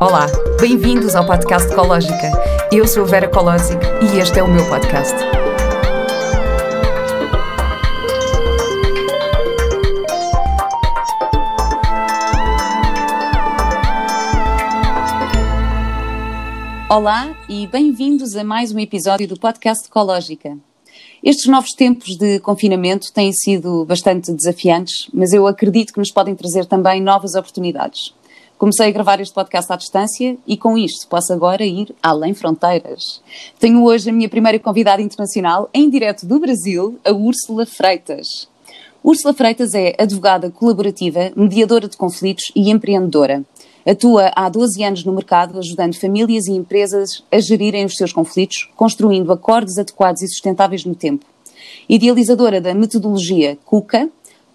Olá, bem-vindos ao podcast Ecológica. Eu sou a Vera Colosic e este é o meu podcast. Olá e bem-vindos a mais um episódio do podcast Ecológica. Estes novos tempos de confinamento têm sido bastante desafiantes, mas eu acredito que nos podem trazer também novas oportunidades. Comecei a gravar este podcast à distância e com isto posso agora ir além fronteiras. Tenho hoje a minha primeira convidada internacional em direto do Brasil, a Úrsula Freitas. Úrsula Freitas é advogada colaborativa, mediadora de conflitos e empreendedora. Atua há 12 anos no mercado, ajudando famílias e empresas a gerirem os seus conflitos, construindo acordos adequados e sustentáveis no tempo. Idealizadora da metodologia KUKA,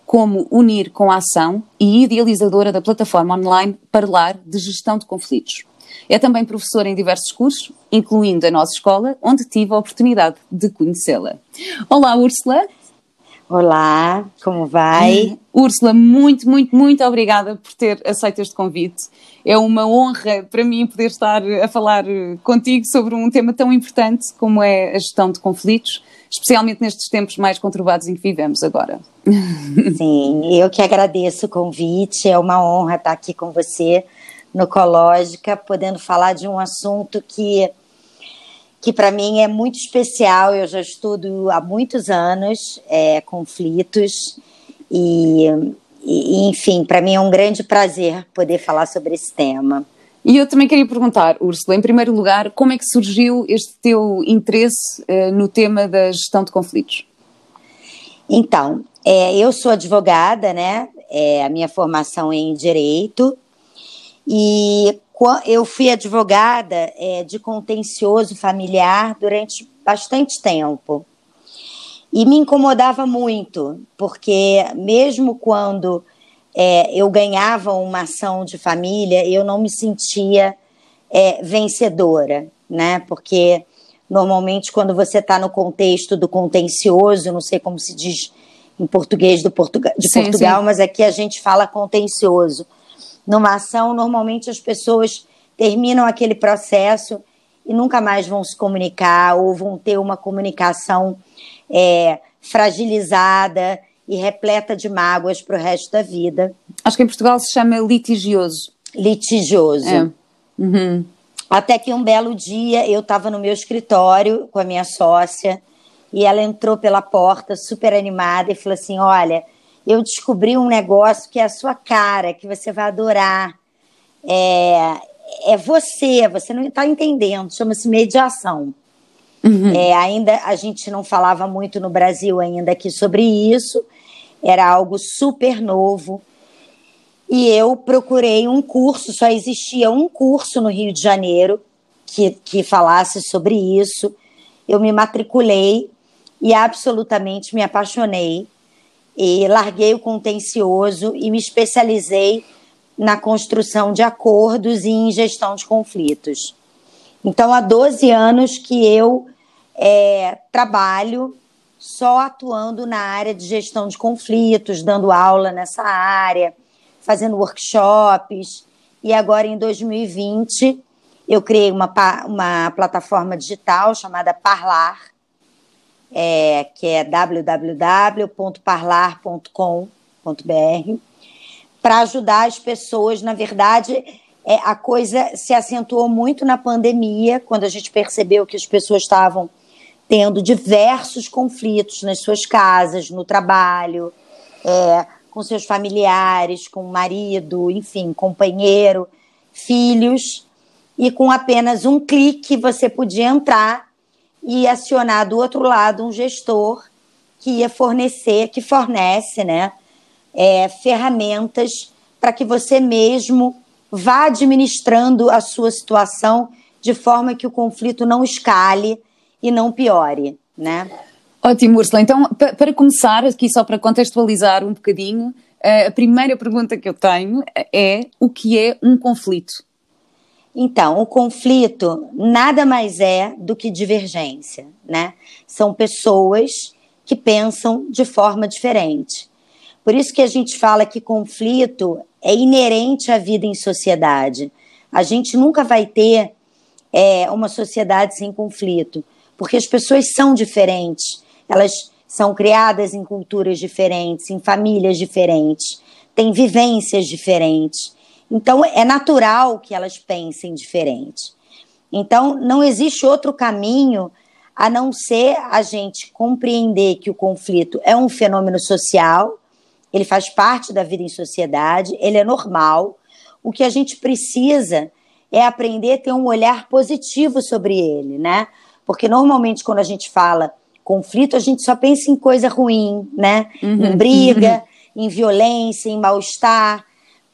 como unir com a ação, e idealizadora da plataforma online Parlar de Gestão de Conflitos. É também professora em diversos cursos, incluindo a nossa escola, onde tive a oportunidade de conhecê-la. Olá, Úrsula. Olá, como vai? Úrsula, muito, muito, muito obrigada por ter aceito este convite. É uma honra para mim poder estar a falar contigo sobre um tema tão importante como é a gestão de conflitos, especialmente nestes tempos mais conturbados em que vivemos agora. Sim, eu que agradeço o convite, é uma honra estar aqui com você no Ecológica, podendo falar de um assunto que que para mim é muito especial. Eu já estudo há muitos anos é, conflitos e, e enfim, para mim é um grande prazer poder falar sobre esse tema. E eu também queria perguntar, Úrsula, em primeiro lugar, como é que surgiu este teu interesse uh, no tema da gestão de conflitos? Então, é, eu sou advogada, né? É, a minha formação é em direito e eu fui advogada é, de contencioso familiar durante bastante tempo. E me incomodava muito, porque mesmo quando é, eu ganhava uma ação de família, eu não me sentia é, vencedora, né? Porque normalmente quando você está no contexto do contencioso, não sei como se diz em português do Portuga de sim, Portugal, sim. mas aqui a gente fala contencioso numa ação, normalmente as pessoas terminam aquele processo e nunca mais vão se comunicar ou vão ter uma comunicação é, fragilizada e repleta de mágoas para o resto da vida. Acho que em Portugal se chama litigioso. Litigioso. É. Uhum. Até que um belo dia eu estava no meu escritório com a minha sócia e ela entrou pela porta super animada e falou assim: Olha, eu descobri um negócio que é a sua cara, que você vai adorar. É, é você, você não está entendendo, chama-se mediação. Uhum. É, ainda a gente não falava muito no Brasil ainda aqui sobre isso, era algo super novo. E eu procurei um curso, só existia um curso no Rio de Janeiro que, que falasse sobre isso. Eu me matriculei e absolutamente me apaixonei e larguei o contencioso e me especializei na construção de acordos e em gestão de conflitos. Então, há 12 anos que eu é, trabalho só atuando na área de gestão de conflitos, dando aula nessa área, fazendo workshops. E agora, em 2020, eu criei uma, uma plataforma digital chamada Parlar, é, que é www.parlar.com.br, para ajudar as pessoas. Na verdade, é, a coisa se acentuou muito na pandemia, quando a gente percebeu que as pessoas estavam tendo diversos conflitos nas suas casas, no trabalho, é, com seus familiares, com o marido, enfim, companheiro, filhos, e com apenas um clique você podia entrar e acionar do outro lado um gestor que ia fornecer, que fornece, né, é, ferramentas para que você mesmo vá administrando a sua situação de forma que o conflito não escale e não piore, né? Ótimo, Ursula. Então, para começar, aqui só para contextualizar um bocadinho, eh, a primeira pergunta que eu tenho é o que é um conflito? Então, o conflito nada mais é do que divergência, né? São pessoas que pensam de forma diferente. Por isso que a gente fala que conflito é inerente à vida em sociedade, A gente nunca vai ter é, uma sociedade sem conflito, porque as pessoas são diferentes, elas são criadas em culturas diferentes, em famílias diferentes, têm vivências diferentes. Então, é natural que elas pensem diferente. Então, não existe outro caminho a não ser a gente compreender que o conflito é um fenômeno social, ele faz parte da vida em sociedade, ele é normal. O que a gente precisa é aprender a ter um olhar positivo sobre ele, né? Porque normalmente quando a gente fala conflito, a gente só pensa em coisa ruim, né? Uhum, em briga, uhum. em violência, em mal-estar.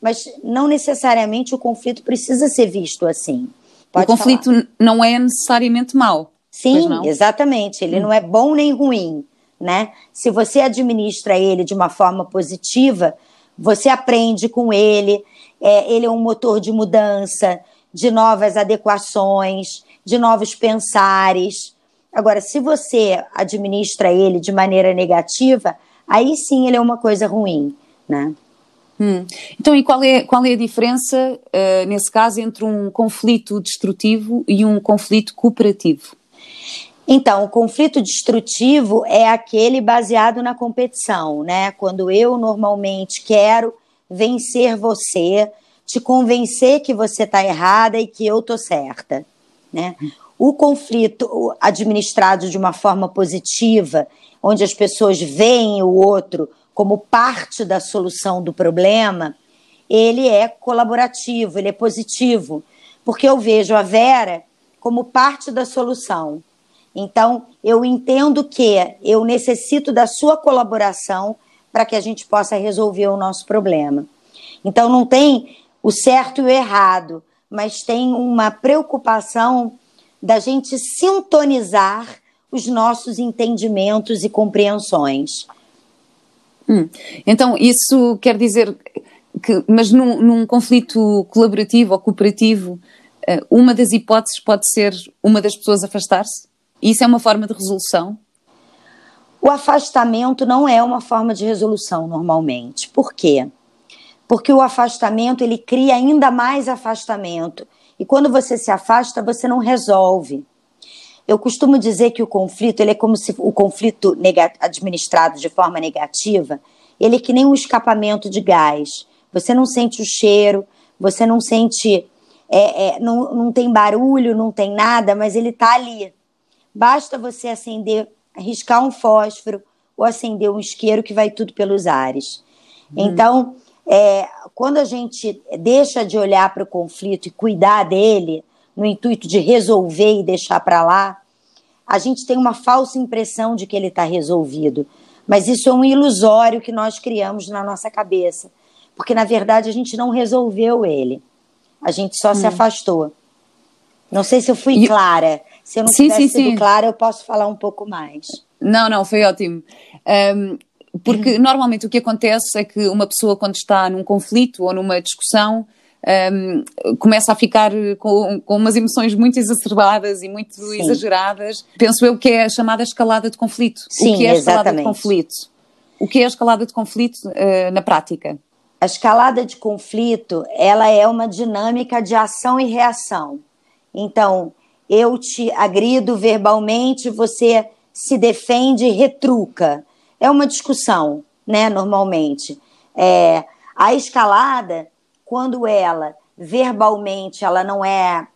Mas não necessariamente o conflito precisa ser visto assim. Pode o conflito falar. não é necessariamente mau. Sim, exatamente. Ele hum. não é bom nem ruim, né? Se você administra ele de uma forma positiva, você aprende com ele. É, ele é um motor de mudança, de novas adequações, de novos pensares. Agora, se você administra ele de maneira negativa, aí sim ele é uma coisa ruim, né? Hum. Então, e qual é, qual é a diferença, uh, nesse caso, entre um conflito destrutivo e um conflito cooperativo? Então, o conflito destrutivo é aquele baseado na competição, né? Quando eu normalmente quero vencer você, te convencer que você está errada e que eu estou certa. Né? O conflito administrado de uma forma positiva, onde as pessoas veem o outro como parte da solução do problema, ele é colaborativo, ele é positivo, porque eu vejo a Vera como parte da solução. Então, eu entendo que eu necessito da sua colaboração para que a gente possa resolver o nosso problema. Então, não tem o certo e o errado, mas tem uma preocupação da gente sintonizar os nossos entendimentos e compreensões. Hum. Então, isso quer dizer que, mas num, num, conflito colaborativo ou cooperativo, eh, uma das hipóteses pode ser uma das pessoas afastar-se? Isso é uma forma de resolução? O afastamento não é uma forma de resolução normalmente. Por quê? porque o afastamento ele cria ainda mais afastamento. E quando você se afasta, você não resolve. Eu costumo dizer que o conflito, ele é como se o conflito administrado de forma negativa, ele é que nem um escapamento de gás. Você não sente o cheiro, você não sente, é, é, não, não tem barulho, não tem nada, mas ele está ali. Basta você acender, riscar um fósforo ou acender um isqueiro que vai tudo pelos ares. Hum. Então, é, quando a gente deixa de olhar para o conflito e cuidar dele, no intuito de resolver e deixar para lá, a gente tem uma falsa impressão de que ele está resolvido. Mas isso é um ilusório que nós criamos na nossa cabeça. Porque, na verdade, a gente não resolveu ele. A gente só hum. se afastou. Não sei se eu fui e... clara. Se eu não sim, tivesse sim, sido sim. clara, eu posso falar um pouco mais. Não, não, foi ótimo. Um, porque normalmente o que acontece é que uma pessoa, quando está num conflito ou numa discussão, um, começa a ficar com, com, umas emoções muito exacerbadas e muito Sim. exageradas. Penso eu que é a chamada escalada de conflito. Sim, o que é a escalada de conflito? O que é a escalada de conflito uh, na prática? A escalada de conflito, ela é uma dinâmica de ação e reação. Então, eu te agrido verbalmente, você se defende e retruca é uma discussão, né, normalmente. É, a escalada, quando ela verbalmente ela não é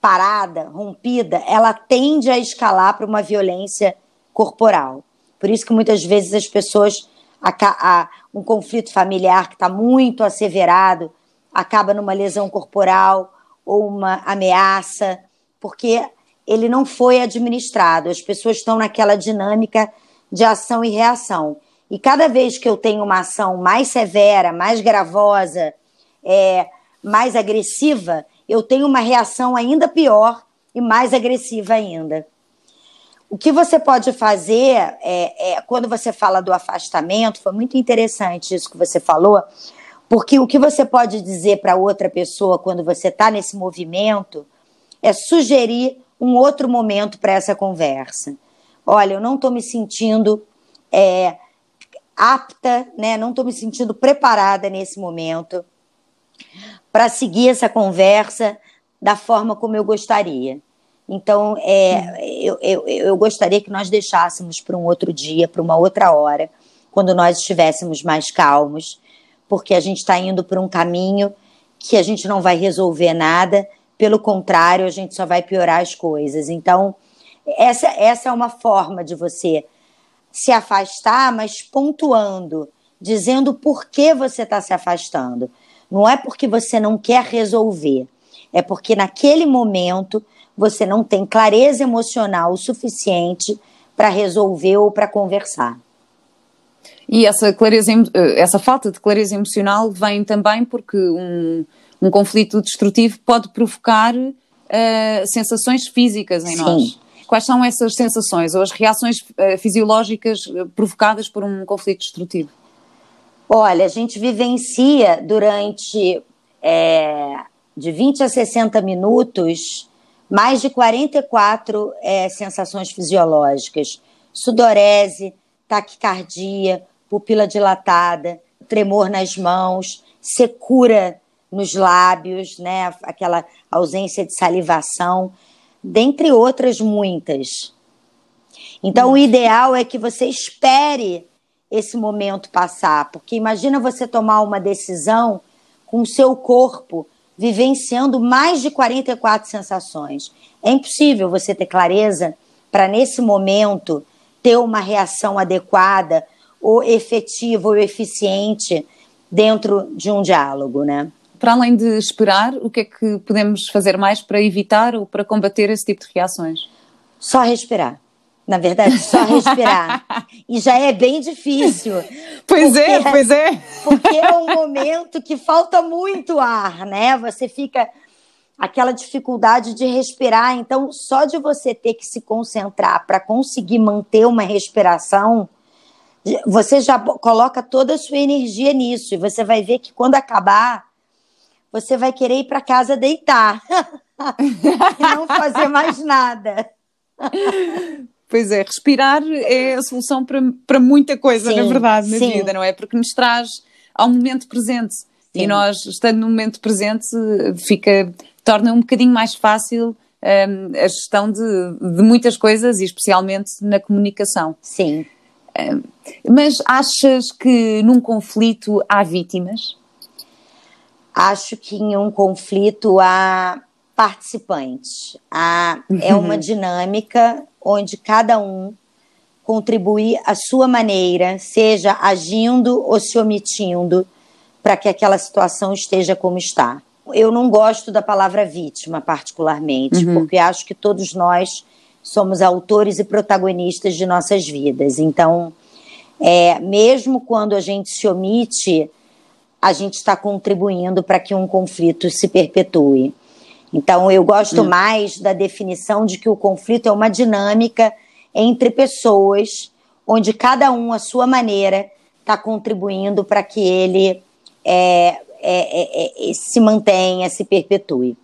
parada, rompida, ela tende a escalar para uma violência corporal. Por isso que muitas vezes as pessoas, a, a, um conflito familiar que está muito asseverado, acaba numa lesão corporal ou uma ameaça, porque ele não foi administrado. As pessoas estão naquela dinâmica de ação e reação. E cada vez que eu tenho uma ação mais severa, mais gravosa, é, mais agressiva, eu tenho uma reação ainda pior e mais agressiva ainda. O que você pode fazer é, é, quando você fala do afastamento, foi muito interessante isso que você falou, porque o que você pode dizer para outra pessoa quando você está nesse movimento é sugerir um outro momento para essa conversa olha, eu não estou me sentindo é, apta, né? não estou me sentindo preparada nesse momento para seguir essa conversa da forma como eu gostaria. Então, é, eu, eu, eu gostaria que nós deixássemos para um outro dia, para uma outra hora, quando nós estivéssemos mais calmos, porque a gente está indo por um caminho que a gente não vai resolver nada, pelo contrário, a gente só vai piorar as coisas. Então, essa, essa é uma forma de você se afastar, mas pontuando, dizendo por que você está se afastando. Não é porque você não quer resolver, é porque naquele momento você não tem clareza emocional o suficiente para resolver ou para conversar. E essa clareza, essa falta de clareza emocional vem também porque um, um conflito destrutivo pode provocar uh, sensações físicas em Sim. nós. Quais são essas sensações ou as reações uh, fisiológicas eh, provocadas por um conflito destrutivo? Olha, a gente vivencia durante é, de 20 a 60 minutos mais de 44 é, sensações fisiológicas: sudorese, taquicardia, pupila dilatada, tremor nas mãos, secura nos lábios, né? aquela ausência de salivação dentre outras muitas. Então, o ideal é que você espere esse momento passar, porque imagina você tomar uma decisão com o seu corpo vivenciando mais de 44 sensações. É impossível você ter clareza para, nesse momento, ter uma reação adequada ou efetiva ou eficiente dentro de um diálogo, né? para além de esperar, o que é que podemos fazer mais para evitar ou para combater esse tipo de reações? Só respirar. Na verdade, só respirar. e já é bem difícil. Pois porque, é, pois é. Porque é um momento que falta muito ar, né? Você fica aquela dificuldade de respirar. Então, só de você ter que se concentrar para conseguir manter uma respiração, você já coloca toda a sua energia nisso. E você vai ver que quando acabar, você vai querer ir para casa deitar e não fazer mais nada. Pois é, respirar é a solução para, para muita coisa, sim, na verdade, na sim. vida, não é? Porque nos traz ao momento presente. Sim. E nós, estando no momento presente, fica, torna um bocadinho mais fácil um, a gestão de, de muitas coisas e especialmente na comunicação. Sim. Um, mas achas que num conflito há vítimas? acho que em um conflito há participantes. Há, é uma dinâmica onde cada um contribui à sua maneira, seja agindo ou se omitindo, para que aquela situação esteja como está. Eu não gosto da palavra vítima, particularmente, uhum. porque acho que todos nós somos autores e protagonistas de nossas vidas. Então, é, mesmo quando a gente se omite, a gente está contribuindo para que um conflito se perpetue. Então, eu gosto hum. mais da definição de que o conflito é uma dinâmica entre pessoas, onde cada um, à sua maneira, está contribuindo para que ele é, é, é, é, se mantenha, se perpetue.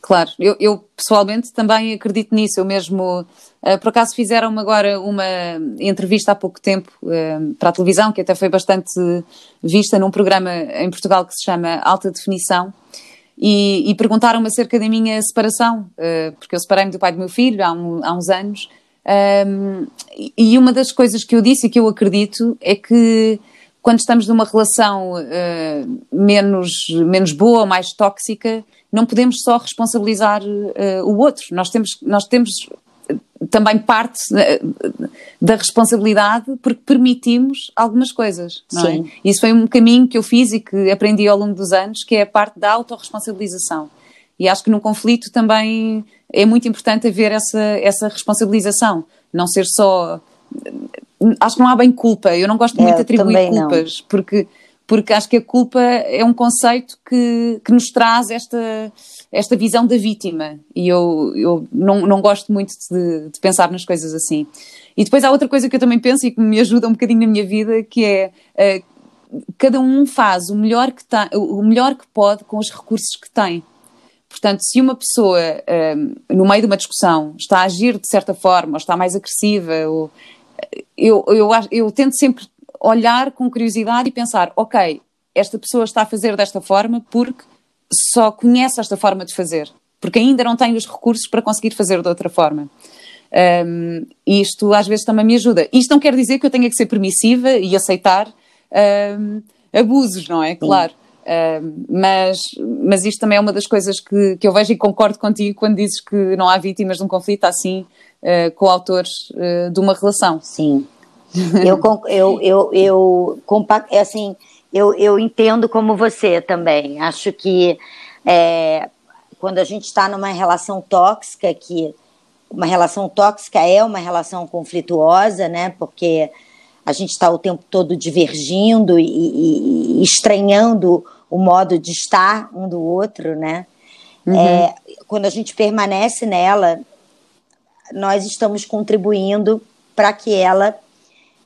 Claro, eu, eu, pessoalmente também acredito nisso. Eu mesmo, uh, por acaso, fizeram-me agora uma entrevista há pouco tempo uh, para a televisão, que até foi bastante vista num programa em Portugal que se chama Alta Definição, e, e perguntaram-me acerca da minha separação, uh, porque eu separei-me do pai do meu filho há, um, há uns anos. Um, e uma das coisas que eu disse e que eu acredito é que quando estamos numa relação menos, menos boa, mais tóxica, não podemos só responsabilizar uh, o outro. Nós temos, nós temos também parte uh, da responsabilidade porque permitimos algumas coisas, não é? Sim. é? Isso foi um caminho que eu fiz e que aprendi ao longo dos anos, que é a parte da autorresponsabilização. E acho que no conflito também é muito importante haver essa, essa responsabilização, não ser só. Acho que não há bem culpa, eu não gosto muito é, de atribuir culpas, não. porque porque acho que a culpa é um conceito que, que nos traz esta, esta visão da vítima e eu, eu não, não gosto muito de, de, pensar nas coisas assim. E depois há outra coisa que eu também penso e que me ajuda um bocadinho na minha vida, que é uh, cada um faz o melhor que, tem, o melhor que pode com os recursos que tem. Portanto, se uma pessoa, uh, no meio de uma discussão, está a agir de certa forma, ou está mais agressiva, ou, eu, eu, eu tento sempre olhar com curiosidade e pensar, ok, esta pessoa está a fazer desta forma porque só conhece esta forma de fazer, porque ainda não tem os recursos para conseguir fazer de outra forma. Um, isto às vezes também me ajuda. Isto não quer dizer que eu tenha que ser permissiva e aceitar um, abusos, não é? Claro. Um, mas, mas isto também é uma das coisas que, que eu vejo e concordo contigo quando dizes que não há vítimas de um conflito assim uh, coautores uh, de uma relação. Sim. Eu, eu, eu, eu, é assim, eu, eu entendo como você também. Acho que é, quando a gente está numa relação tóxica, que uma relação tóxica é uma relação conflituosa, né? Porque a gente está o tempo todo divergindo e, e, e, estranhando o modo de estar um do outro, né? Uhum. É, quando a gente permanece nela, nós estamos contribuindo para que ela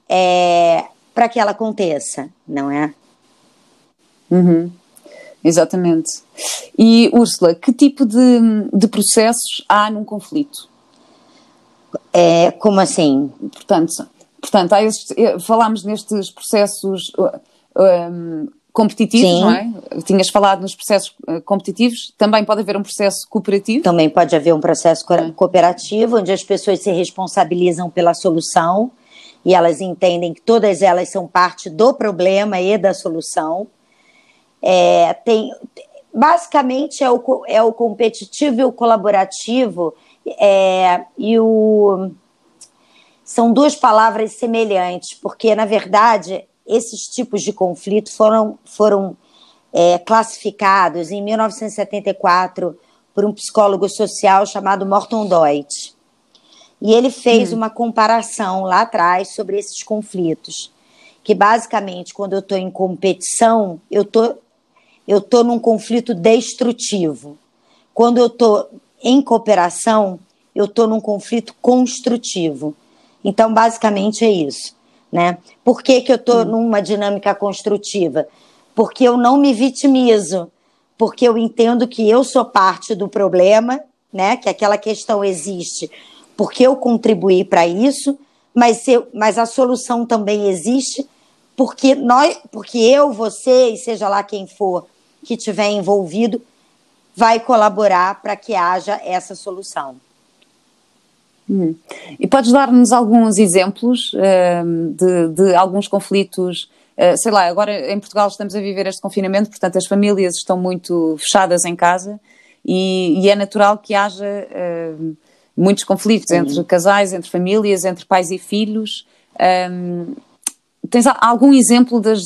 é, para que ela aconteça, não é? Uhum. Exatamente. E, Úrsula, que tipo de, de processos há num conflito? É, como assim? Portanto, portanto há esses, eh, falámos nestes processos um, competitivos, Sim. não é? Tinhas falado nos processos eh, competitivos, também pode haver um processo cooperativo? Também pode haver um processo cooperativo, onde as pessoas se responsabilizam pela solução e elas entendem que todas elas são parte do problema e da solução. É, tem, basicamente é o, é o competitivo e o colaborativo é, e o são duas palavras semelhantes, porque na verdade esses tipos de conflito foram, foram é, classificados em 1974 por um psicólogo social chamado Morton Deutsch. E ele fez hum. uma comparação lá atrás sobre esses conflitos, que basicamente quando eu estou em competição, eu tô, eu tô num conflito destrutivo. Quando eu estou em cooperação, eu estou num conflito construtivo. Então, basicamente é isso. Né? Por que, que eu estou hum. numa dinâmica construtiva? Porque eu não me vitimizo, porque eu entendo que eu sou parte do problema, né? que aquela questão existe, porque eu contribuí para isso, mas, eu, mas a solução também existe, porque, nós, porque eu, você e seja lá quem for que tiver envolvido, vai colaborar para que haja essa solução. Hum. E podes dar-nos alguns exemplos uh, de, de, alguns conflitos? Uh, sei lá, agora em Portugal estamos a viver este confinamento, portanto as famílias estão muito fechadas em casa e, e é natural que haja uh, muitos conflitos Sim. entre casais, entre famílias, entre pais e filhos. Um, tens algum exemplo das,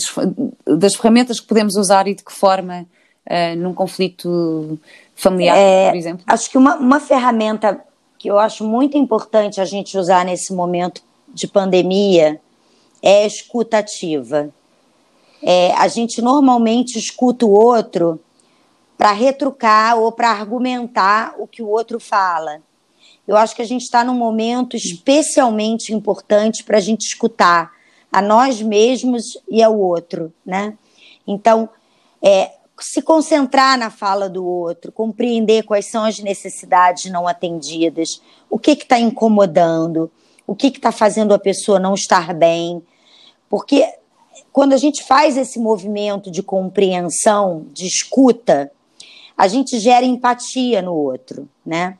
das ferramentas que podemos usar e de que forma uh, num conflito familiar, é, por exemplo? Acho que uma, uma ferramenta que eu acho muito importante a gente usar nesse momento de pandemia é a escutativa. É, a gente normalmente escuta o outro para retrucar ou para argumentar o que o outro fala. Eu acho que a gente está num momento especialmente importante para a gente escutar a nós mesmos e ao outro, né? Então, é, se concentrar na fala do outro, compreender quais são as necessidades não atendidas, o que está incomodando, o que está fazendo a pessoa não estar bem. Porque quando a gente faz esse movimento de compreensão, de escuta, a gente gera empatia no outro, né?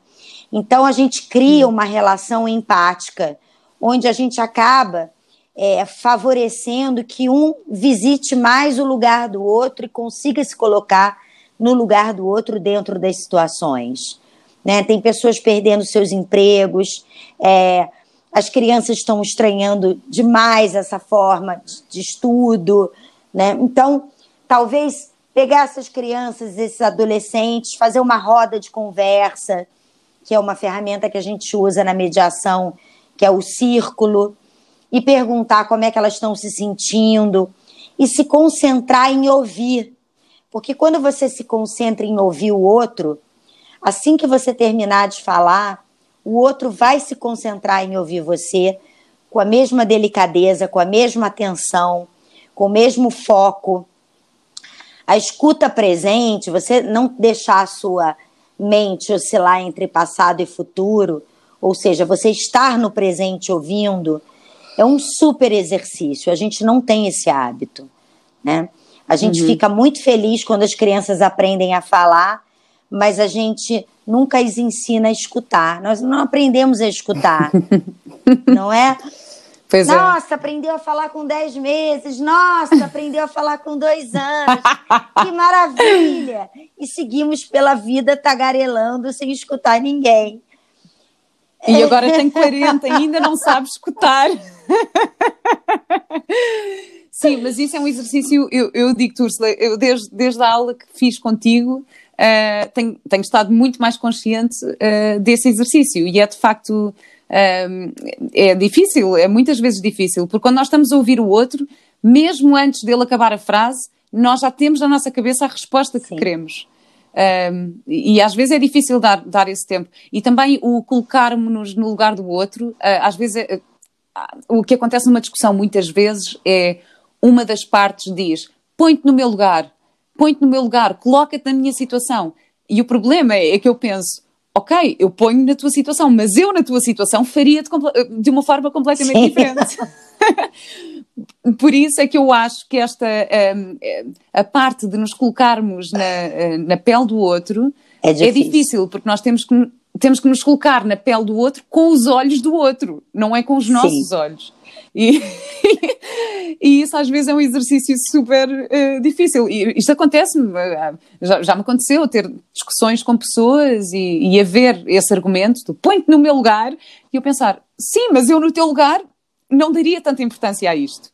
Então a gente cria uma relação empática, onde a gente acaba é, favorecendo que um visite mais o lugar do outro e consiga se colocar no lugar do outro dentro das situações. Né? Tem pessoas perdendo seus empregos, é, as crianças estão estranhando demais essa forma de, de estudo. Né? Então, talvez pegar essas crianças, esses adolescentes, fazer uma roda de conversa, que é uma ferramenta que a gente usa na mediação, que é o círculo, e perguntar como é que elas estão se sentindo e se concentrar em ouvir. Porque quando você se concentra em ouvir o outro, assim que você terminar de falar, o outro vai se concentrar em ouvir você com a mesma delicadeza, com a mesma atenção, com o mesmo foco. A escuta presente, você não deixar a sua mente oscilar entre passado e futuro, ou seja, você estar no presente ouvindo, é um super exercício. A gente não tem esse hábito, né? A gente uhum. fica muito feliz quando as crianças aprendem a falar, mas a gente nunca as ensina a escutar. Nós não aprendemos a escutar, não é? Pois é. Nossa, é. aprendeu a falar com 10 meses. Nossa, aprendeu a falar com dois anos. que maravilha! E seguimos pela vida tagarelando sem escutar ninguém. E agora tem 40, ainda não sabe escutar. Sim, mas isso é um exercício, eu, eu digo-te, Úrsula, eu desde, desde a aula que fiz contigo, uh, tenho, tenho estado muito mais consciente uh, desse exercício e é de facto é difícil, é muitas vezes difícil, porque quando nós estamos a ouvir o outro, mesmo antes dele acabar a frase, nós já temos na nossa cabeça a resposta que Sim. queremos. Um, e às vezes é difícil dar, dar esse tempo. E também o colocarmos-nos no lugar do outro, uh, às vezes é, uh, o que acontece numa discussão muitas vezes é uma das partes diz põe-te no meu lugar, põe-te no meu lugar, coloca-te na minha situação. E o problema é, é que eu penso, ok, eu ponho na tua situação, mas eu na tua situação faria de, de uma forma completamente Sim. diferente. Por isso é que eu acho que esta um, a parte de nos colocarmos na, na pele do outro é difícil. é difícil, porque nós temos que, temos que nos colocar na pele do outro com os olhos do outro, não é com os nossos Sim. olhos. E, e isso às vezes é um exercício super uh, difícil. E isto acontece-me, uh, já, já, me aconteceu ter discussões com pessoas e, e haver esse argumento do põe-te no meu lugar e eu pensar, sim, mas eu no teu lugar não daria tanta importância a isto.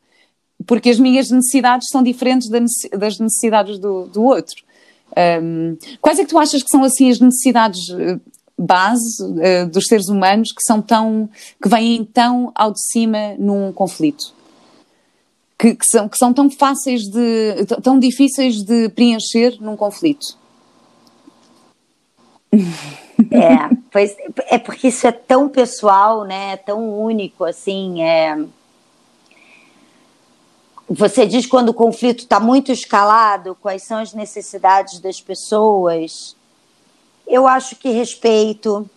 Porque as minhas necessidades são diferentes das necessidades do, do outro. Um, quais é que tu achas que são assim as necessidades eh, base uh, dos seres humanos que são tão que vêm tão ao de cima num conflito. Que, que, são, que são tão fáceis de tão difíceis de preencher num conflito. É pois é porque isso é tão pessoal né? É tão único assim é. Você diz quando o conflito está muito escalado quais são as necessidades das pessoas eu acho que respeito,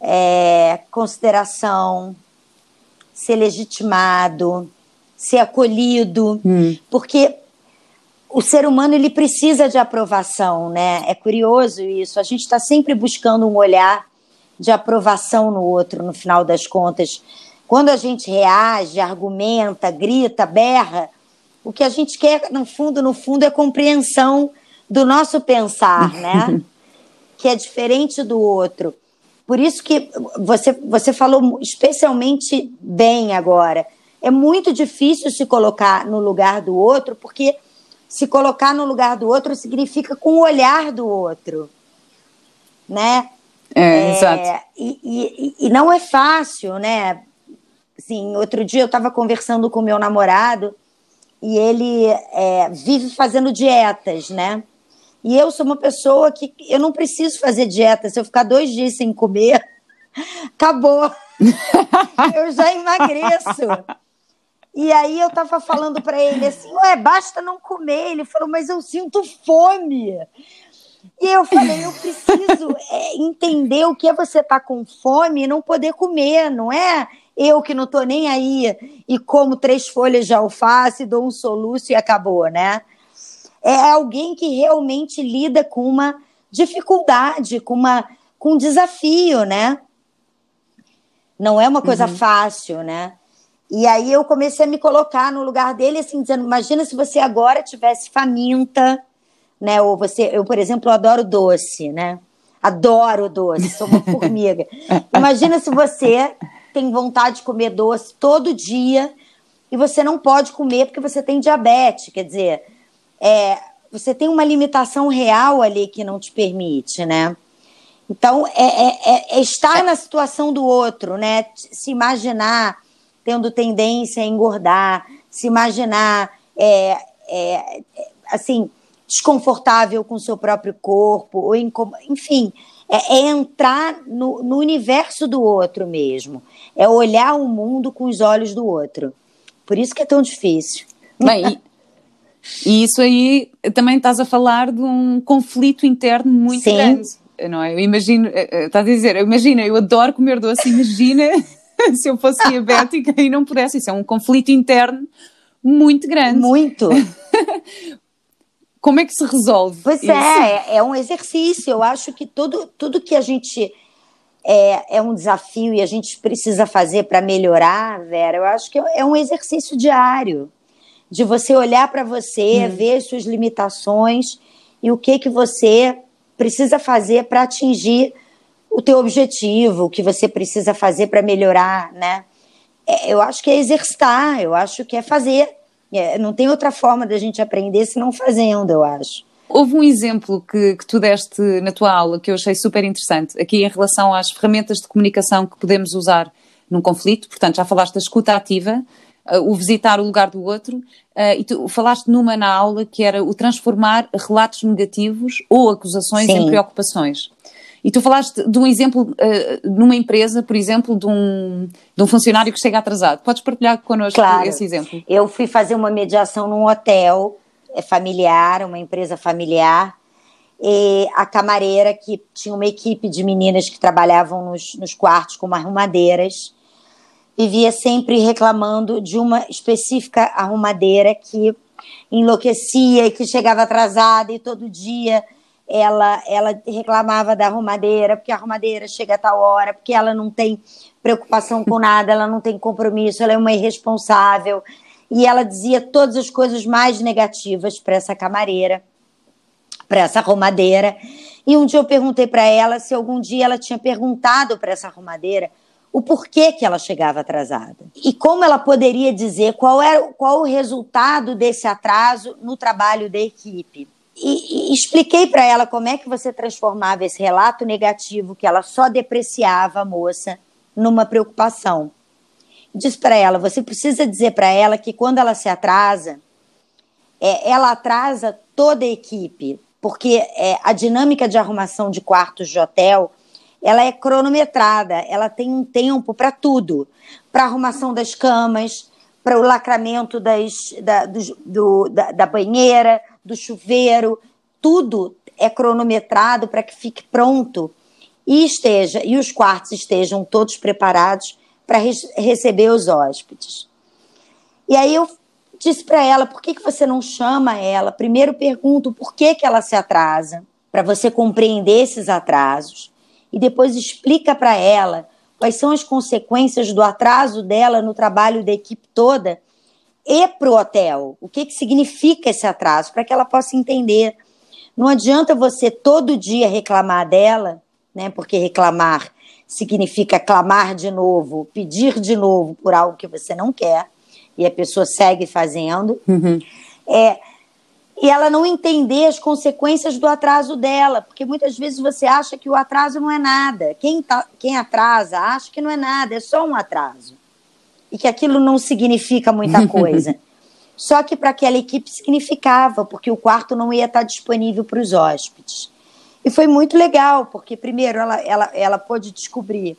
é, consideração, ser legitimado, ser acolhido, hum. porque o ser humano ele precisa de aprovação, né? É curioso isso. A gente está sempre buscando um olhar de aprovação no outro, no final das contas. Quando a gente reage, argumenta, grita, berra, o que a gente quer, no fundo, no fundo, é compreensão do nosso pensar, né? que é diferente do outro. Por isso que você, você falou especialmente bem agora. É muito difícil se colocar no lugar do outro, porque se colocar no lugar do outro significa com o olhar do outro, né? É, é exato. E, e, e, não é fácil, né? Assim, outro dia eu estava conversando com meu namorado e ele é, vive fazendo dietas, né? E eu sou uma pessoa que eu não preciso fazer dieta. Se eu ficar dois dias sem comer, acabou. eu já emagreço. E aí eu tava falando para ele assim, ué, basta não comer. Ele falou, mas eu sinto fome. E eu falei, eu preciso é, entender o que é você estar tá com fome e não poder comer, não é? Eu que não tô nem aí e como três folhas de alface, dou um soluço e acabou, né? É alguém que realmente lida com uma dificuldade, com, uma, com um desafio, né? Não é uma coisa uhum. fácil, né? E aí eu comecei a me colocar no lugar dele, assim, dizendo: imagina se você agora tivesse faminta, né? Ou você, eu, por exemplo, adoro doce, né? Adoro doce, sou uma formiga. imagina se você tem vontade de comer doce todo dia e você não pode comer porque você tem diabetes, quer dizer, é, você tem uma limitação real ali que não te permite, né? Então, é, é, é, é estar na situação do outro, né? Se imaginar tendo tendência a engordar, se imaginar, é, é, assim, desconfortável com o seu próprio corpo, ou enfim, é, é, entrar no, no, universo do outro mesmo. É olhar o mundo com os olhos do outro. Por isso que é tão difícil. Bem, e isso aí também estás a falar de um conflito interno muito Sim. grande. Não é? Eu imagino, eh, eh, estás a dizer, imagina, eu adoro comer doce, imagina se eu fosse diabética e não pudesse. Isso é um conflito interno muito grande. Muito. Como é que se resolve? Pois isso? é, é um exercício. Eu acho que tudo, tudo que a gente é, é um desafio e a gente precisa fazer para melhorar, Vera, eu acho que é um exercício diário de você olhar para você, hum. ver suas limitações e o que que você precisa fazer para atingir o teu objetivo, o que você precisa fazer para melhorar, né? É, eu acho que é exercitar, eu acho que é fazer. É, não tem outra forma da gente aprender se não fazendo, eu acho. Houve um exemplo que, que tu deste na tua aula que eu achei super interessante, aqui em relação às ferramentas de comunicação que podemos usar num conflito. Portanto, já falaste da escuta ativa, o visitar o lugar do outro, uh, e tu falaste numa na aula que era o transformar relatos negativos ou acusações Sim. em preocupações. E tu falaste de um exemplo uh, numa empresa, por exemplo, de um, de um funcionário que chega atrasado. Podes partilhar connosco claro. esse exemplo? Eu fui fazer uma mediação num hotel familiar, uma empresa familiar, e a camareira, que tinha uma equipe de meninas que trabalhavam nos, nos quartos como arrumadeiras, vivia sempre reclamando de uma específica arrumadeira que enlouquecia e que chegava atrasada e todo dia ela, ela reclamava da arrumadeira, porque a arrumadeira chega a tal hora, porque ela não tem preocupação com nada, ela não tem compromisso, ela é uma irresponsável. E ela dizia todas as coisas mais negativas para essa camareira, para essa arrumadeira. E um dia eu perguntei para ela se algum dia ela tinha perguntado para essa arrumadeira o porquê que ela chegava atrasada e como ela poderia dizer qual era qual o resultado desse atraso no trabalho da equipe. E, e expliquei para ela como é que você transformava esse relato negativo, que ela só depreciava a moça, numa preocupação. Disse para ela: você precisa dizer para ela que quando ela se atrasa, é, ela atrasa toda a equipe, porque é, a dinâmica de arrumação de quartos de hotel ela é cronometrada, ela tem um tempo para tudo, para arrumação das camas, para o lacramento das, da, do, do, da, da banheira, do chuveiro, tudo é cronometrado para que fique pronto e esteja e os quartos estejam todos preparados para re receber os hóspedes. E aí eu disse para ela, por que, que você não chama ela? Primeiro pergunto por que, que ela se atrasa, para você compreender esses atrasos, e depois explica para ela quais são as consequências do atraso dela no trabalho da equipe toda e para o hotel. O que, que significa esse atraso, para que ela possa entender. Não adianta você todo dia reclamar dela, né? Porque reclamar significa clamar de novo, pedir de novo por algo que você não quer, e a pessoa segue fazendo. Uhum. É, e ela não entender as consequências do atraso dela, porque muitas vezes você acha que o atraso não é nada. Quem, tá, quem atrasa acha que não é nada, é só um atraso e que aquilo não significa muita coisa. Só que para aquela equipe significava, porque o quarto não ia estar disponível para os hóspedes. E foi muito legal, porque primeiro ela, ela, ela pôde descobrir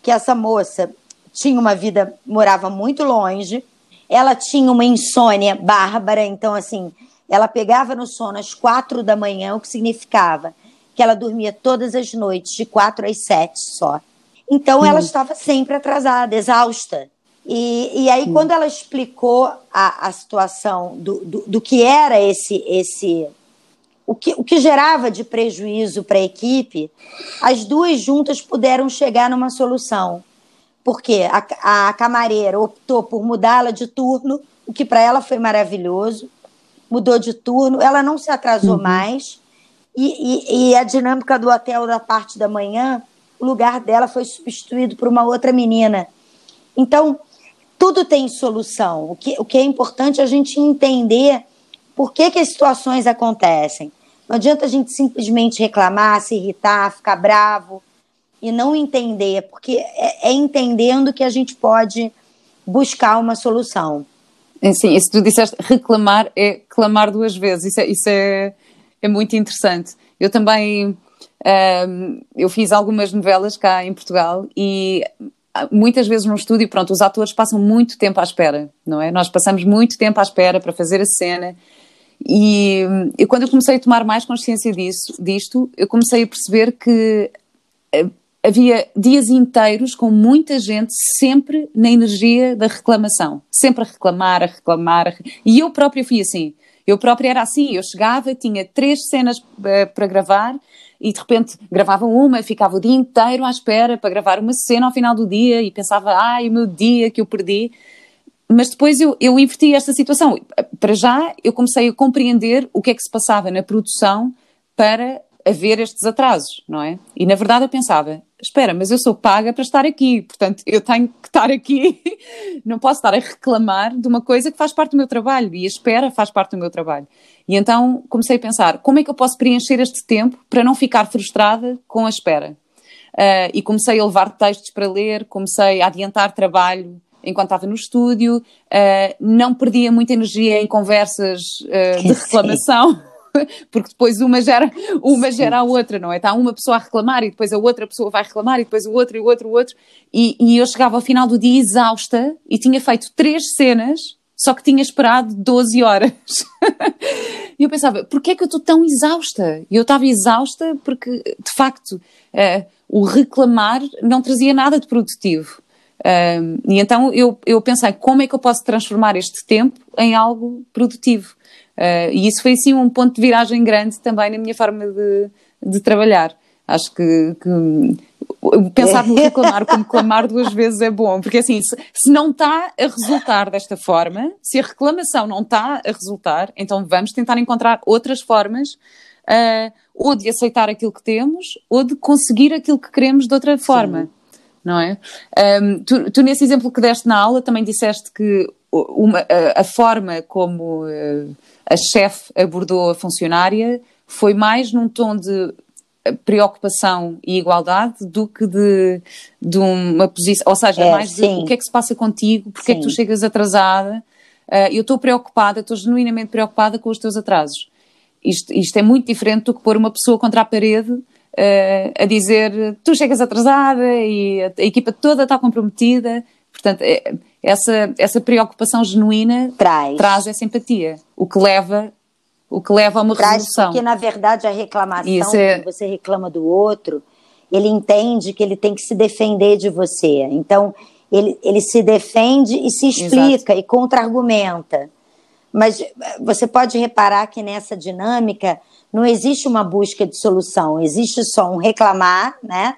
que essa moça tinha uma vida, morava muito longe, ela tinha uma insônia bárbara, então assim, ela pegava no sono às quatro da manhã, o que significava que ela dormia todas as noites, de quatro às sete só. Então ela hum. estava sempre atrasada, exausta. E, e aí, Sim. quando ela explicou a, a situação do, do, do, que era esse, esse o, que, o que gerava de prejuízo para a equipe, as duas juntas puderam chegar numa solução. Porque a, a camareira optou por mudá-la de turno, o que para ela foi maravilhoso. Mudou de turno, ela não se atrasou uhum. mais. E, e, e a dinâmica do hotel da parte da manhã, o lugar dela foi substituído por uma outra menina. Então, tudo tem solução. O que, o que é importante é a gente entender por que, que as situações acontecem. Não adianta a gente simplesmente reclamar, se irritar, ficar bravo e não entender, porque é, é entendendo que a gente pode buscar uma solução. É, sim, isso tu disseste, reclamar é clamar duas vezes, isso é, isso é, é muito interessante. Eu também, um, ehm, eu fiz algumas novelas cá em Portugal e muitas vezes no estúdio, pronto, os atores passam muito tempo à espera, não é? Nós passamos muito tempo à espera para fazer a cena. E, e quando eu comecei a tomar mais consciência disso, disto, eu comecei a perceber que eh, havia dias inteiros com muita gente sempre na energia da reclamação, sempre a reclamar, a reclamar. A... E eu própria fui assim. Eu própria era assim, eu chegava, tinha três cenas uh, para gravar e de repente gravava uma, ficava o dia inteiro à espera para gravar uma cena ao final do dia e pensava, ai, o meu dia que eu perdi. Mas depois eu, eu inverti esta situação. Para já, eu comecei a compreender o que é que se passava na produção para haver estes atrasos, não é? E na verdade eu pensava, espera, mas eu sou paga para estar aqui, portanto eu tenho que estar aqui, não posso estar a reclamar de uma coisa que faz parte do meu trabalho e a espera faz parte do meu trabalho. E então comecei a pensar, como é que eu posso preencher este tempo para não ficar frustrada com a espera? Uh, e comecei a levar textos para ler, comecei a adiantar trabalho enquanto estava no estúdio, uh, não perdia muita energia em conversas uh, de reclamação. porque depois uma gera, uma gera a outra, não é? Está uma pessoa a reclamar e depois a outra pessoa vai reclamar e depois o outro e o outro o outro. E, e eu chegava ao final do dia exausta e tinha feito três cenas, só que tinha esperado 12 horas. e eu pensava, porquê é que eu estou tão exausta? E eu estava exausta porque, de facto, uh, o reclamar não trazia nada de produtivo. E então eu, eu pensei, como é que eu posso transformar este tempo em algo produtivo? Uh, e isso foi assim um ponto de viragem grande também na minha forma de, de trabalhar. Acho que, que pensar no reclamar como clamar duas vezes é bom, porque assim, se, se não está a resultar desta forma, se a reclamação não está a resultar, então vamos tentar encontrar outras formas uh, ou de aceitar aquilo que temos ou de conseguir aquilo que queremos de outra forma. Sim. Não é? Um, tu, tu, nesse exemplo que deste na aula, também disseste que uma, a, a forma como uh, a chefe abordou a funcionária foi mais num tom de preocupação e igualdade do que de, de uma posição, ou seja, é, mais sim. de o que é que se passa contigo, porque sim. é que tu chegas atrasada, uh, eu estou preocupada, estou genuinamente preocupada com os teus atrasos. Isto, isto, é muito diferente do que pôr uma pessoa contra a parede uh, a dizer tu chegas atrasada e a, a equipa toda está comprometida. Portanto, é, essa, essa preocupação genuína traz. traz essa empatia, o que leva o que leva a uma traz resolução. Porque, na verdade, a reclamação, é... quando você reclama do outro, ele entende que ele tem que se defender de você. Então, ele, ele se defende e se explica Exato. e contra-argumenta. Mas você pode reparar que nessa dinâmica não existe uma busca de solução, existe só um reclamar, né?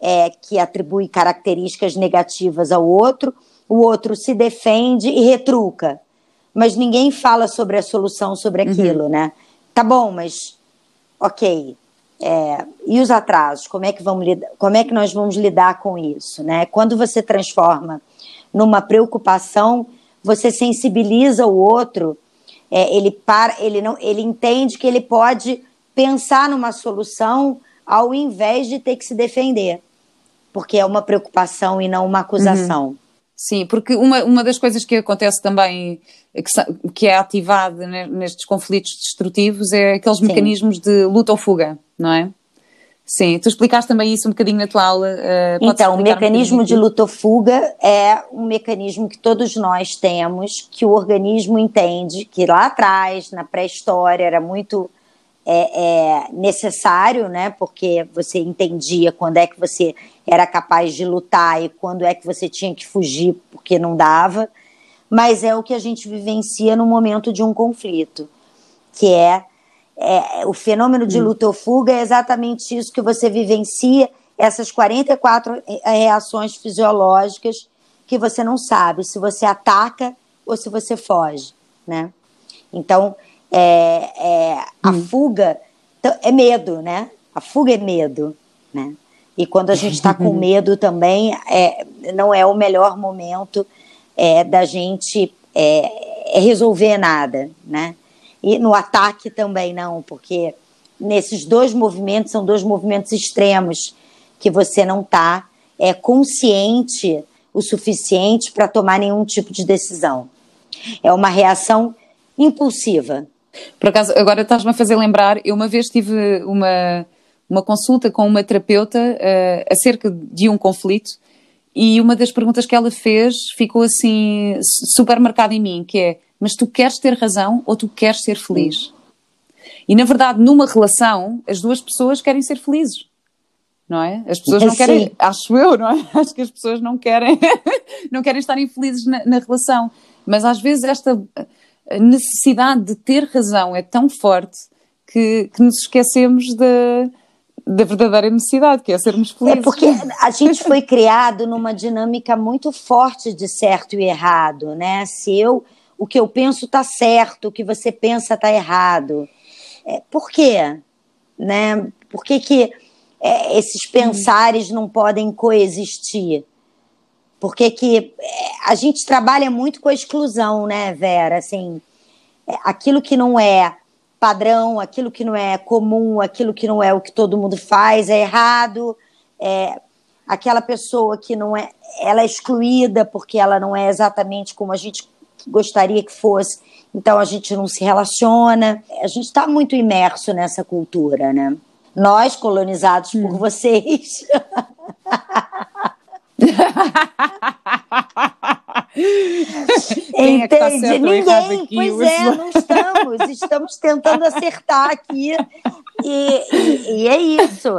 É, que atribui características negativas ao outro, o outro se defende e retruca. Mas ninguém fala sobre a solução sobre uhum. aquilo, uhum. né? Tá bom, mas ok. É, e os atrasos? Como é que vamos lidar, como é que nós vamos lidar com isso, né? Quando você transforma numa preocupação, você sensibiliza o outro. É, ele para, ele não, ele entende que ele pode pensar numa solução ao invés de ter que se defender, porque é uma preocupação e não uma acusação. Uhum. Sim, porque uma, uma das coisas que acontece também, que, que é ativada nestes conflitos destrutivos, é aqueles Sim. mecanismos de luta ou fuga, não é? Sim, tu explicaste também isso um bocadinho na tua aula. Uh, então, o mecanismo um de luta ou fuga é um mecanismo que todos nós temos, que o organismo entende que lá atrás, na pré-história, era muito é, é necessário, né? Porque você entendia quando é que você era capaz de lutar e quando é que você tinha que fugir porque não dava. Mas é o que a gente vivencia no momento de um conflito, que é, é o fenômeno de hum. luta ou fuga é exatamente isso que você vivencia, essas 44 reações fisiológicas que você não sabe se você ataca ou se você foge, né? Então, é, é, a hum. fuga é medo, né? A fuga é medo, né? E quando a gente está com medo também, é, não é o melhor momento é, da gente é, é, resolver nada, né? E no ataque também não, porque nesses dois movimentos são dois movimentos extremos que você não está é, consciente o suficiente para tomar nenhum tipo de decisão. É uma reação impulsiva, por acaso, agora estás-me a fazer lembrar, eu uma vez tive uma, uma consulta com uma terapeuta uh, acerca de um conflito e uma das perguntas que ela fez ficou assim super marcada em mim, que é, mas tu queres ter razão ou tu queres ser feliz? E na verdade, numa relação, as duas pessoas querem ser felizes. Não é? As pessoas não querem, acho eu, não é? Acho que as pessoas não querem, não querem estar infelizes na, na relação. Mas às vezes esta a necessidade de ter razão é tão forte que, que nos esquecemos da, da verdadeira necessidade, que é sermos é felizes. É porque a gente foi criado numa dinâmica muito forte de certo e errado, né? Se eu, o que eu penso está certo, o que você pensa está errado. É, por quê? Né? Por que, que é, esses pensares não podem coexistir? Porque que é, a gente trabalha muito com a exclusão, né, Vera? Assim, é, aquilo que não é padrão, aquilo que não é comum, aquilo que não é o que todo mundo faz é errado. É, aquela pessoa que não é, ela é excluída porque ela não é exatamente como a gente gostaria que fosse. Então a gente não se relaciona. A gente está muito imerso nessa cultura, né? Nós colonizados hum. por vocês. Entende? É tá Ninguém, pois é, não estamos. Estamos tentando acertar aqui e, e, e, é isso.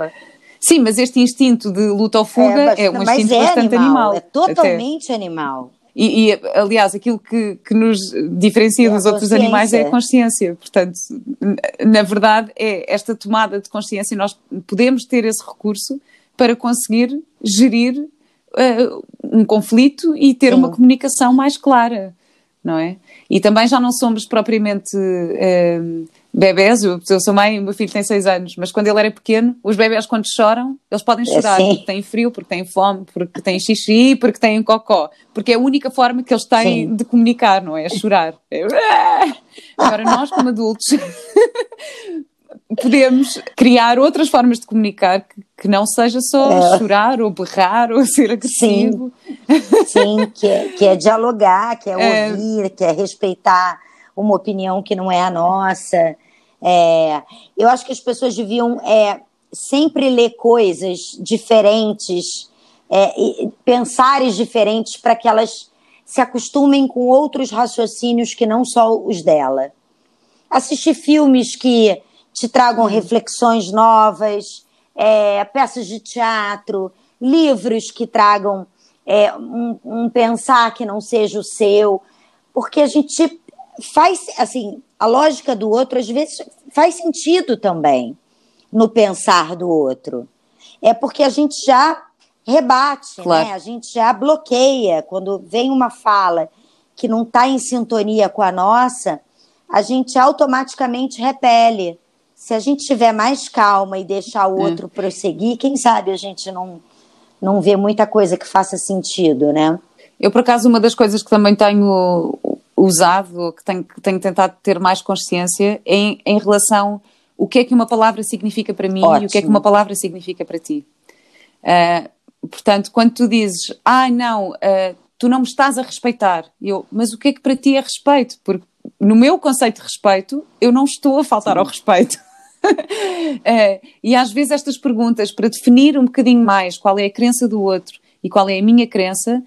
Sim, mas este instinto de luta ou fuga é, é um instinto é bastante animal, animal. É totalmente até. animal. E, e, aliás, aquilo que, que nos diferencia é dos outros animais é a consciência. Portanto, na verdade, é esta tomada de consciência. Nós podemos ter esse recurso para conseguir gerir uh, um conflito e ter Sim. uma comunicação mais clara, não é? E também já não somos propriamente uh, bebés, eu, eu sou mãe, o meu filho tem seis anos, mas quando ele era pequeno, os bebés quando choram, eles podem chorar é porque têm frio, porque têm fome, porque têm xixi, porque têm cocó, porque é a única forma que eles têm Sim. de comunicar, não é? Chorar. É... Agora nós como adultos podemos criar outras formas de comunicar que, que não seja só é. chorar ou berrar ou ser agressivo. Sim, Sim que, é, que é dialogar, que é, é ouvir, que é respeitar uma opinião que não é a nossa. É, eu acho que as pessoas deviam é, sempre ler coisas diferentes, é, pensares diferentes para que elas se acostumem com outros raciocínios que não só os dela. Assistir filmes que te tragam reflexões novas, é, peças de teatro, livros que tragam é, um, um, pensar que não seja o seu, porque a gente faz, assim, a lógica do outro às vezes faz sentido também no pensar do outro. É porque a gente já rebate, claro. né? a gente já bloqueia. Quando vem uma fala que não está em sintonia com a nossa, a gente automaticamente repele se a gente tiver mais calma e deixar o é. outro é. prosseguir, quem sabe a gente não, não vê muita coisa que faça sentido, né? Eu, por acaso, uma das coisas que também tenho usado, que tenho, que tenho tentado ter mais consciência, é em, em relação o que é que uma palavra significa para mim Ótimo. e o que é que uma palavra significa para ti. Uh, portanto, quando tu dizes, ah, não, uh, tu não me estás a respeitar, eu, mas o que é que para ti é respeito? Porque no meu conceito de respeito, eu não estou a faltar Sim. ao respeito. é, e às vezes estas perguntas, para definir um bocadinho mais qual é a crença do outro e qual é a minha crença,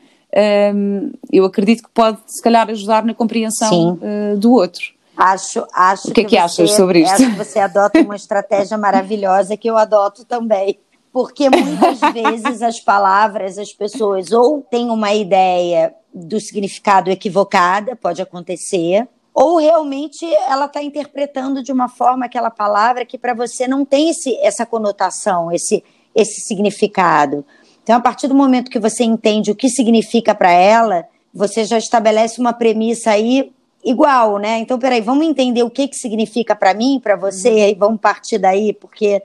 um, eu acredito que pode, se calhar, ajudar na compreensão uh, do outro. Acho, acho o que, é que, que achas sobre isto? Acho que você adota uma estratégia maravilhosa que eu adoto também. Porque muitas vezes as palavras, as pessoas ou têm uma ideia do significado equivocada, pode acontecer, ou realmente ela está interpretando de uma forma aquela palavra que para você não tem esse, essa conotação, esse, esse significado. Então, a partir do momento que você entende o que significa para ela, você já estabelece uma premissa aí igual, né? Então, peraí, vamos entender o que, que significa para mim, para você, uhum. e vamos partir daí, porque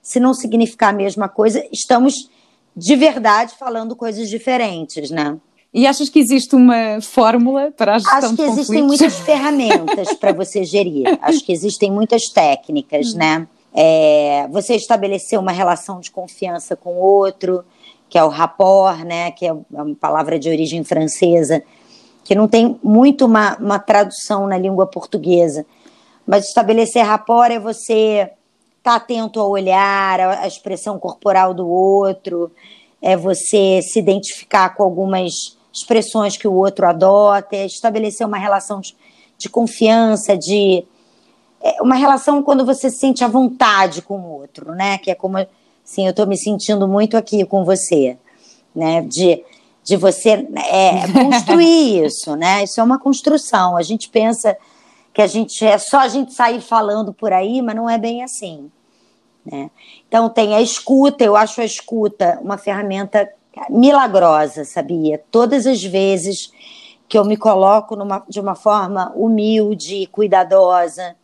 se não significar a mesma coisa, estamos de verdade falando coisas diferentes, né? E achas que existe uma fórmula para a gestão Acho que existem muitas ferramentas para você gerir. Acho que existem muitas técnicas, né? É, você estabelecer uma relação de confiança com o outro, que é o rapport, né? Que é uma palavra de origem francesa, que não tem muito uma, uma tradução na língua portuguesa. Mas estabelecer rapport é você estar tá atento ao olhar, à expressão corporal do outro, é você se identificar com algumas expressões que o outro adota, é estabelecer uma relação de, de confiança, de é uma relação quando você se sente à vontade com o outro, né? Que é como assim, eu estou me sentindo muito aqui com você, né? De, de você é, construir isso, né? Isso é uma construção. A gente pensa que a gente é só a gente sair falando por aí, mas não é bem assim. Né? Então tem a escuta, eu acho a escuta uma ferramenta milagrosa, sabia? Todas as vezes que eu me coloco numa, de uma forma humilde, cuidadosa,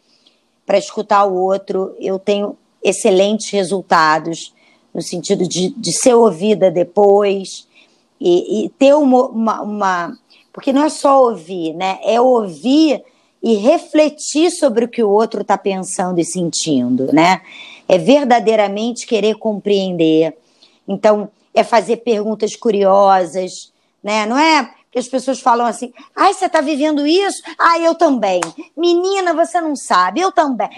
para escutar o outro, eu tenho excelentes resultados, no sentido de, de ser ouvida depois e, e ter uma, uma, uma. Porque não é só ouvir, né? É ouvir e refletir sobre o que o outro está pensando e sentindo, né? É verdadeiramente querer compreender. Então, é fazer perguntas curiosas, né? Não é que as pessoas falam assim: ai, você está vivendo isso? Ah, eu também. Menina, você não sabe, eu também.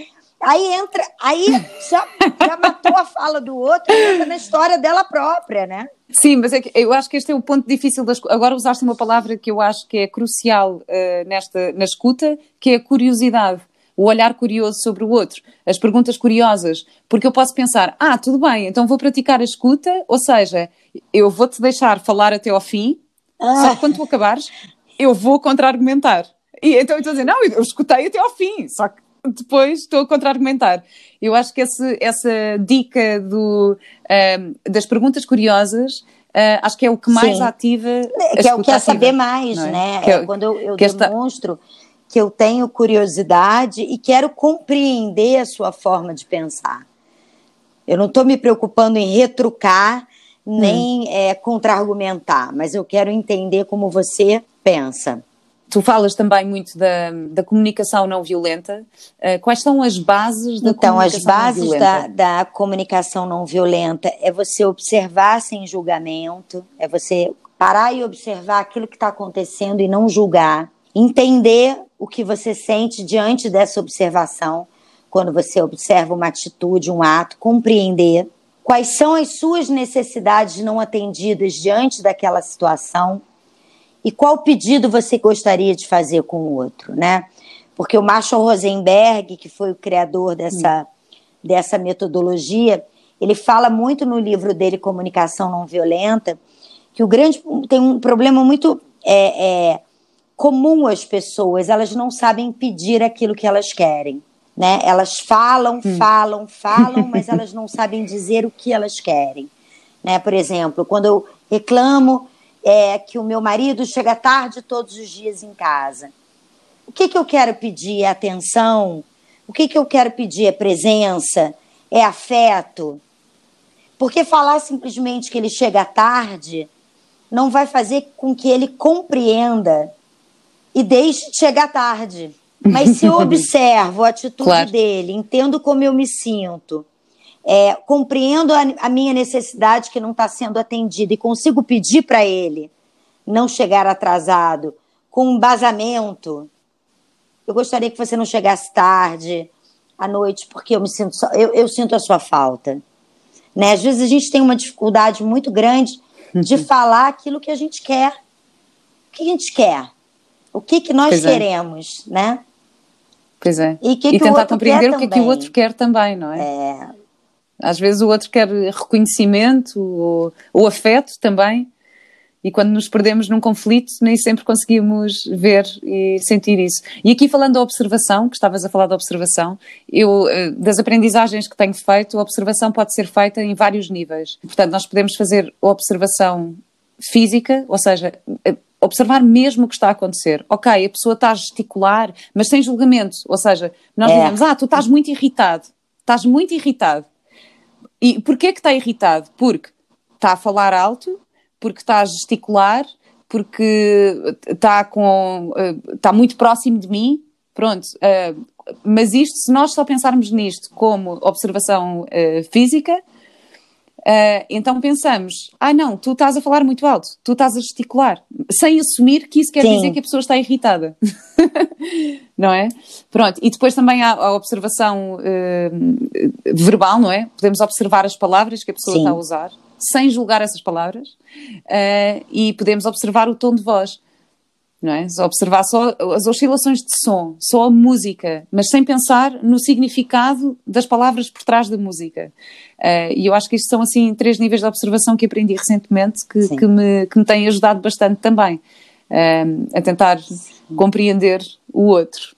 Aí entra, aí já, já matou a fala do outro, entra na história dela própria, né? Sim, mas é eu acho que este é o ponto difícil das Agora usaste uma palavra que eu acho que é crucial uh, nesta, na escuta, que é a curiosidade. O olhar curioso sobre o outro, as perguntas curiosas, porque eu posso pensar, ah, tudo bem, então vou praticar a escuta, ou seja, eu vou-te deixar falar até ao fim, ah. só que quando tu acabares, eu vou contra-argumentar. E então eu estou a dizer, não, eu escutei até ao fim, só que depois estou a contra-argumentar. Eu acho que esse, essa dica do, um, das perguntas curiosas uh, acho que é o que mais Sim. ativa. É, que é o que é saber mais, é? né? Que é, é quando eu, eu demonstro esta... que eu tenho curiosidade e quero compreender a sua forma de pensar. Eu não estou me preocupando em retrucar nem hum. é, contra-argumentar, mas eu quero entender como você pensa. Tu falas também muito da, da comunicação não violenta. Uh, quais são as bases da então, comunicação não violenta? Então, as bases da, da comunicação não violenta é você observar sem julgamento, é você parar e observar aquilo que está acontecendo e não julgar, entender o que você sente diante dessa observação, quando você observa uma atitude, um ato, compreender quais são as suas necessidades não atendidas diante daquela situação e qual pedido você gostaria de fazer com o outro, né? Porque o Marshall Rosenberg, que foi o criador dessa, dessa metodologia, ele fala muito no livro dele Comunicação Não Violenta que o grande tem um problema muito é, é, comum às pessoas, elas não sabem pedir aquilo que elas querem. Né? Elas falam, hum. falam, falam, mas elas não sabem dizer o que elas querem. Né? Por exemplo, quando eu reclamo é que o meu marido chega tarde todos os dias em casa. O que, que eu quero pedir é atenção? O que, que eu quero pedir é presença? É afeto? Porque falar simplesmente que ele chega tarde não vai fazer com que ele compreenda e deixe de chegar tarde. Mas se eu observo a atitude claro. dele, entendo como eu me sinto, é, compreendo a, a, minha necessidade que não está sendo atendida e consigo pedir para ele não chegar atrasado, com um basamento. Eu gostaria que você não chegasse tarde, à noite, porque eu me sinto eu, eu sinto a sua falta. Né? Às vezes a gente tem uma dificuldade muito grande de falar aquilo que a gente quer. O que a gente quer? O que, que nós pois é. queremos, é. né? Pois é. E, que e que tentar compreender o que, é que o outro quer também, não é? É, às vezes o outro quer reconhecimento ou, ou afeto também, e quando nos perdemos num conflito nem sempre conseguimos ver e sentir isso. E aqui falando da observação, que estavas a falar da observação, eu eh, das aprendizagens que tenho feito, a observação pode ser feita em vários níveis. Portanto, nós podemos fazer observação física, ou seja, eh, observar mesmo o que está a acontecer. Ok, a pessoa está a gesticular, mas sem julgamento. Ou seja, nós é. dizemos, ah, tu estás muito irritado. Estás muito irritado. E porquê que está irritado? Porque está a falar alto, porque está a gesticular, porque está, com, eh, está muito próximo de mim. Pronto. Eh, mas isto, se nós só pensarmos nisto como observação uh, física, uh, então pensamos: ah, não, tu estás a falar muito alto, tu estás a gesticular, sem assumir que isso quer Sim. dizer que a pessoa está irritada. não é? Pronto, e depois também há a observação uh, verbal, não é? Podemos observar as palavras que a pessoa Sim. está a usar, sem julgar essas palavras, uh, e podemos observar o tom de voz. Não é? Observar só as oscilações de som, só a música, mas sem pensar no significado das palavras por trás da música. Uh, e eu acho que isto são assim três níveis de observação que aprendi recentemente que, que, me, que me têm ajudado bastante também uh, a tentar compreender o outro.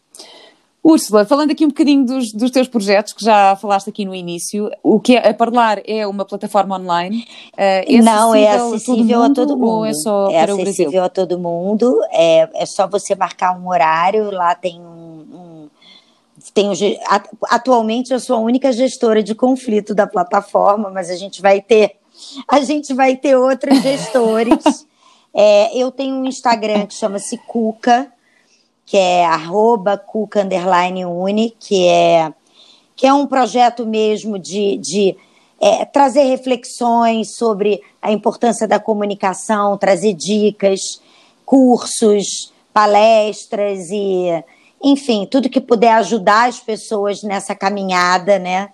Úrsula, falando aqui um bocadinho dos, dos teus projetos, que já falaste aqui no início, o que é, a Parlar é uma plataforma online? Uh, é Não, é acessível a todo mundo. é só é para acessível a todo mundo, é, é só você marcar um horário, lá tem um, um tem atualmente eu sou a única gestora de conflito da plataforma, mas a gente vai ter a gente vai ter outros gestores. é, eu tenho um Instagram que chama-se Cuca, que é arroba cuca uni, que é, que é um projeto mesmo de, de é, trazer reflexões sobre a importância da comunicação, trazer dicas, cursos, palestras e, enfim, tudo que puder ajudar as pessoas nessa caminhada, né?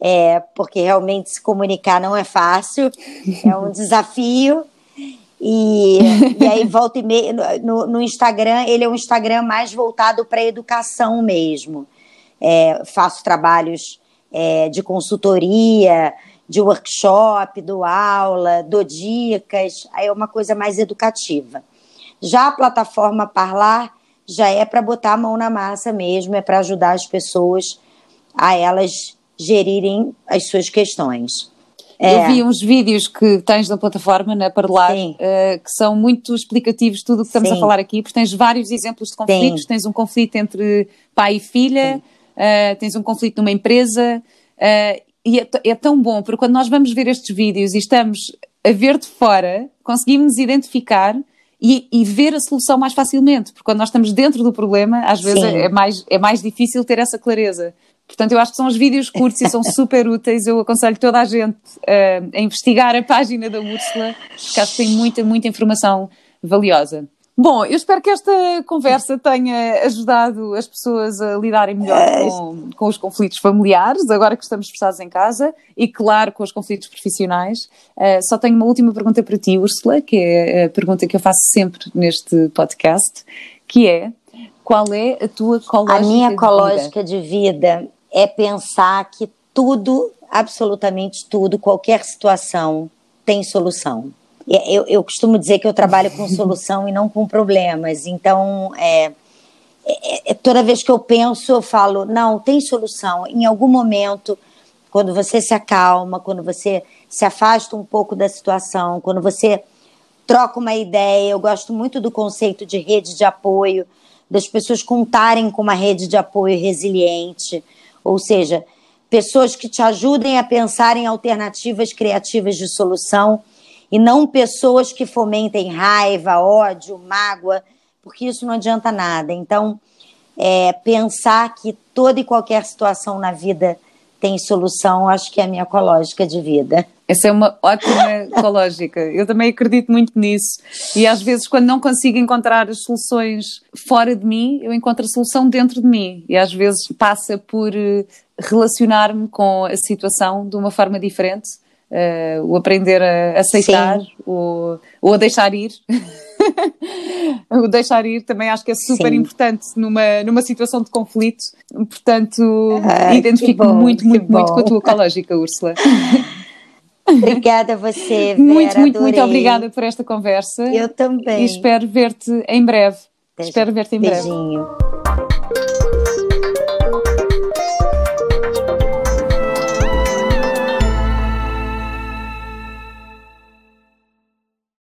É, porque realmente se comunicar não é fácil, é um desafio. E, e aí volta e meia no, no, Instagram, ele é um Instagram mais voltado para educação mesmo. É, faço trabalhos é, de consultoria, de workshop, dou aula, dou dicas, aí é uma coisa mais educativa. Já a plataforma Parlar já é para botar a mão na massa mesmo, é para ajudar as pessoas a elas gerirem as suas questões. É. Eu vi uns vídeos que tens na plataforma, na Parlar, uh, que são muito explicativos de tudo o que estamos Sim. a falar aqui, porque tens vários exemplos de conflitos. Sim. Tens um conflito entre pai e filha, uh, tens um conflito numa empresa, uh, e é, é, tão bom, porque quando nós vamos ver estes vídeos e estamos a ver de fora, conseguimos identificar e, e, ver a solução mais facilmente, porque quando nós estamos dentro do problema, às vezes é mais, é mais difícil ter essa clareza. Portanto, eu acho que são os vídeos curtos e são super úteis. Eu aconselho toda a gente uh, a investigar a página da Úrsula, porque acho que tem muita, muita informação valiosa. Bom, eu espero que esta conversa tenha ajudado as pessoas a lidarem melhor é com, com, os conflitos familiares, agora que estamos fechados em casa, e claro, com os conflitos profissionais. Uh, só tenho uma última pergunta para ti, Úrsula, que é a pergunta que eu faço sempre neste podcast, que é qual é a tua cológica A minha cológica de vida é pensar que tudo, absolutamente tudo, qualquer situação tem solução. Eu, eu costumo dizer que eu trabalho com solução e não com problemas. Então, é, é, é, toda vez que eu penso, eu falo: não, tem solução. Em algum momento, quando você se acalma, quando você se afasta um pouco da situação, quando você troca uma ideia. Eu gosto muito do conceito de rede de apoio, das pessoas contarem com uma rede de apoio resiliente ou seja, pessoas que te ajudem a pensar em alternativas criativas de solução e não pessoas que fomentem raiva, ódio, mágoa, porque isso não adianta nada. Então, é, pensar que toda e qualquer situação na vida tem solução, acho que é a minha ecológica de vida. Essa é uma ótima ecológica. Eu também acredito muito nisso. E às vezes, quando não consigo encontrar as soluções fora de mim, eu encontro a solução dentro de mim. E às vezes passa por eh, relacionar-me com a situação de uma forma diferente. Uh, o aprender a aceitar, o, ou a deixar ir. o deixar ir também acho que é super Sim. importante numa, numa situação de conflito. Portanto, ah, identifico-me muito, muito, muito com a tua ecológica, Úrsula. Obrigada a você, Vera, Muito, muito, muito obrigada por esta conversa. Eu também. E espero ver-te em breve. Beijo. Espero ver-te em Beijinho. breve.